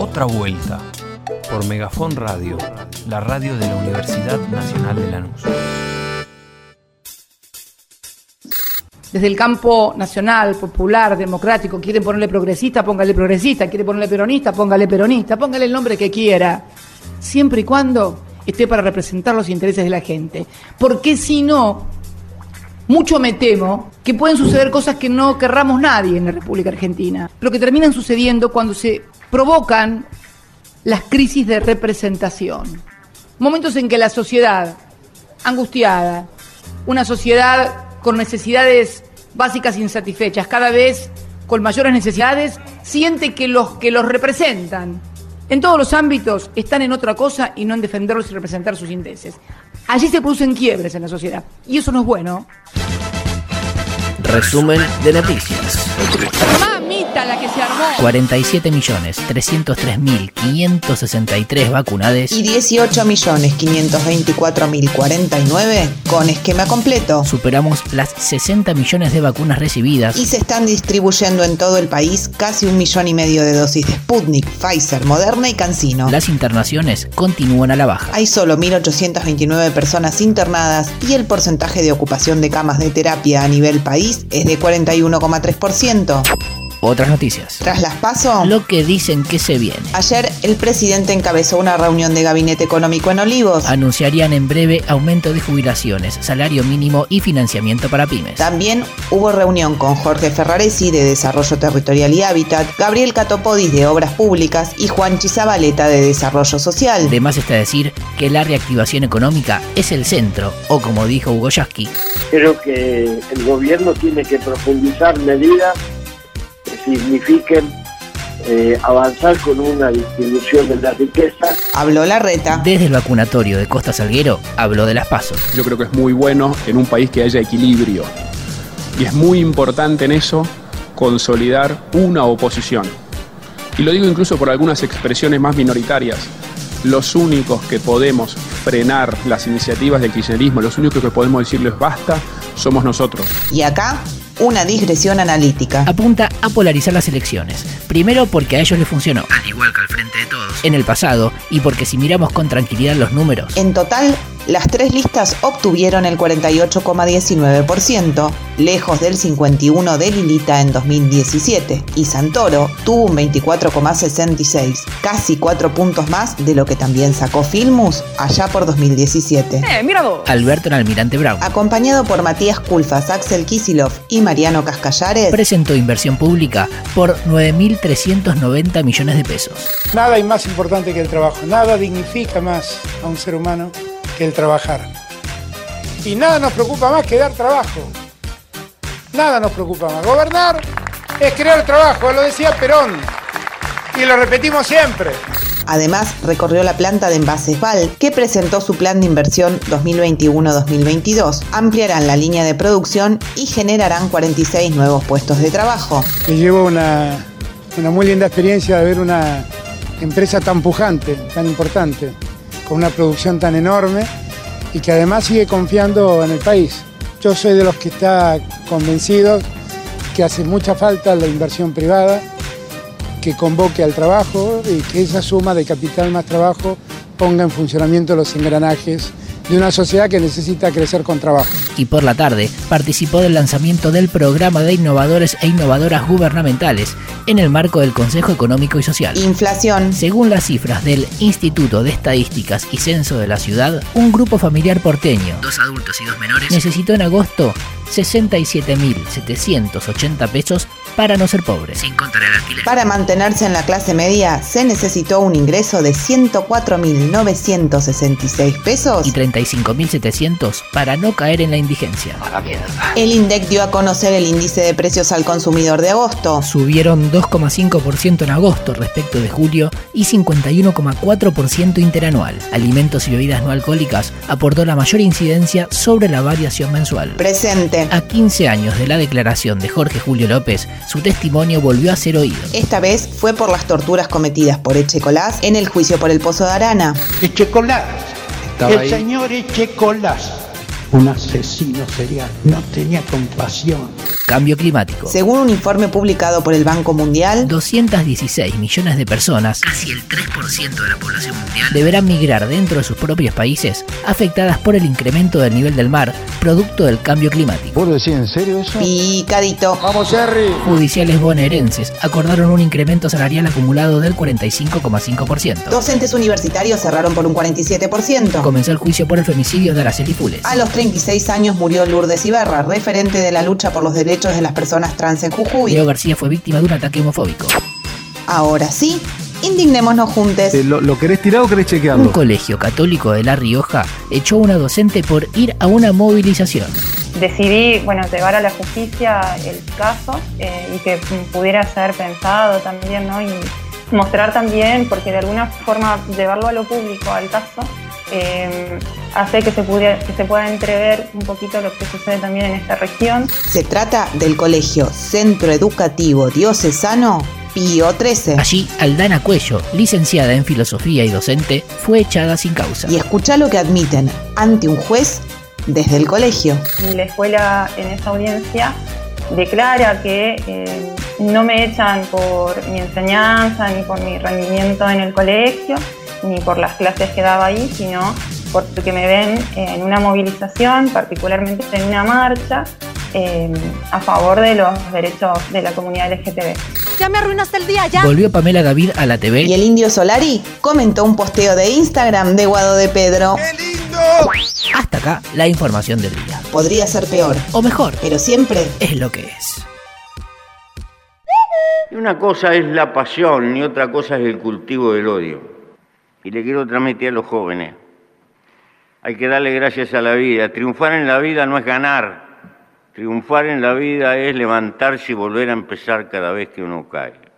otra vuelta por Megafon Radio, la radio de la Universidad Nacional de Lanús. Desde el campo nacional, popular, democrático, quieren ponerle progresista, póngale progresista, quiere ponerle peronista, póngale peronista, póngale el nombre que quiera, siempre y cuando esté para representar los intereses de la gente. Porque si no, mucho me temo que pueden suceder cosas que no querramos nadie en la República Argentina, pero que terminan sucediendo cuando se provocan las crisis de representación. Momentos en que la sociedad, angustiada, una sociedad con necesidades básicas insatisfechas, cada vez con mayores necesidades, siente que los que los representan en todos los ámbitos están en otra cosa y no en defenderlos y representar sus intereses. Allí se producen quiebres en la sociedad y eso no es bueno. Resumen de noticias. La que se armó. 47.303.563 vacunades y 18.524.049 con esquema completo. Superamos las 60 millones de vacunas recibidas y se están distribuyendo en todo el país casi un millón y medio de dosis de Sputnik, Pfizer, Moderna y Cancino. Las internaciones continúan a la baja. Hay solo 1.829 personas internadas y el porcentaje de ocupación de camas de terapia a nivel país es de 41,3%. Otras noticias. Tras las paso, lo que dicen que se viene. Ayer el presidente encabezó una reunión de gabinete económico en Olivos. Anunciarían en breve aumento de jubilaciones, salario mínimo y financiamiento para pymes. También hubo reunión con Jorge Ferraresi de Desarrollo Territorial y Hábitat, Gabriel Catopodis de Obras Públicas y Juan Chizabaleta de Desarrollo Social. Además está decir que la reactivación económica es el centro, o como dijo Hugo Yasky. Creo que el gobierno tiene que profundizar medidas signifiquen eh, avanzar con una distribución de la riqueza. Habló la reta. Desde el vacunatorio de Costa Salguero habló de las pasos. Yo creo que es muy bueno en un país que haya equilibrio. Y es muy importante en eso consolidar una oposición. Y lo digo incluso por algunas expresiones más minoritarias. Los únicos que podemos frenar las iniciativas del kirchnerismo, los únicos que podemos decirles basta, somos nosotros. Y acá una digresión analítica. Apunta a polarizar las elecciones. Primero porque a ellos les funcionó, al igual que al frente de todos, en el pasado, y porque si miramos con tranquilidad los números. En total, las tres listas obtuvieron el 48,19%, lejos del 51% de Lilita en 2017, y Santoro tuvo un 24,66%, casi cuatro puntos más de lo que también sacó Filmus allá por 2017. ¡Eh, mira vos! Alberto en Almirante Brown. Acompañado por Matías Culfas, Axel Kisilov y Mariano Cascallares, presentó inversión pública por 9.390 millones de pesos. Nada hay más importante que el trabajo, nada dignifica más a un ser humano que el trabajar. Y nada nos preocupa más que dar trabajo. Nada nos preocupa más. Gobernar es crear trabajo, lo decía Perón. Y lo repetimos siempre. Además, recorrió la planta de envases Val, que presentó su plan de inversión 2021-2022. Ampliarán la línea de producción y generarán 46 nuevos puestos de trabajo. Me llevo una, una muy linda experiencia de ver una empresa tan pujante, tan importante, con una producción tan enorme y que además sigue confiando en el país. Yo soy de los que está convencido que hace mucha falta la inversión privada, que convoque al trabajo y que esa suma de capital más trabajo ponga en funcionamiento los engranajes de una sociedad que necesita crecer con trabajo. Y por la tarde participó del lanzamiento del programa de innovadores e innovadoras gubernamentales en el marco del Consejo Económico y Social. Inflación. Según las cifras del Instituto de Estadísticas y Censo de la Ciudad, un grupo familiar porteño, dos adultos y dos menores, necesitó en agosto 67.780 pesos para no ser pobre. Sin contar el alquiler. Para mantenerse en la clase media se necesitó un ingreso de 104.966 pesos y 35.700 para no caer en la indigencia. El INDEC dio a conocer el índice de precios al consumidor de agosto. Subieron 2,5% en agosto respecto de julio y 51,4% interanual. Alimentos y bebidas no alcohólicas aportó la mayor incidencia sobre la variación mensual. Presente. A 15 años de la declaración de Jorge Julio López, su testimonio volvió a ser oído. Esta vez fue por las torturas cometidas por Echecolás en el juicio por el Pozo de Arana. Echecolás, el señor Echecolás, un asesino serial, no tenía compasión. Cambio climático. Según un informe publicado por el Banco Mundial, 216 millones de personas, Casi el 3% de la población mundial. deberán migrar dentro de sus propios países afectadas por el incremento del nivel del mar producto del cambio climático. ¿Vos lo decís en serio eso? picadito. Vamos, Jerry. Judiciales bonaerenses acordaron un incremento salarial acumulado del 45,5%. Docentes universitarios cerraron por un 47%. Comenzó el juicio por el femicidio de Araceli Fules. A los 36 años murió Lourdes Ibarra, referente de la lucha por los derechos de las personas trans en Jujuy. Leo García fue víctima de un ataque homofóbico. Ahora sí, indignémonos juntos. Eh, ¿Lo, lo querés tirar o querés Un chequearlo? colegio católico de La Rioja echó a una docente por ir a una movilización. decidí bueno llevar a la justicia el caso eh, y que pudiera ser pensado también ¿no? y mostrar también porque de alguna forma llevarlo a lo público al caso eh, hace que se, pudiera, que se pueda entrever un poquito lo que sucede también en esta región Se trata del colegio Centro Educativo Diocesano Pío XIII. Allí, Aldana Cuello, licenciada en filosofía y docente, fue echada sin causa. Y escucha lo que admiten ante un juez desde el colegio. y la escuela en esa audiencia declara que eh, no me echan por mi enseñanza, ni por mi rendimiento en el colegio, ni por las clases que daba ahí, sino porque me ven eh, en una movilización, particularmente en una marcha, eh, a favor de los derechos de la comunidad LGTB. Ya me arruinaste el día, ya. Volvió Pamela David a la TV Y el indio Solari comentó un posteo de Instagram de Guado de Pedro. hasta acá la información del día. Podría ser peor, O mejor, pero siempre es lo que es. Y una cosa es la pasión y otra cosa es el cultivo del odio. Y le quiero transmitir a los jóvenes. Hay que darle gracias a la vida. Triunfar en la vida no es ganar. Triunfar en la vida es levantarse y volver a empezar cada vez que uno cae.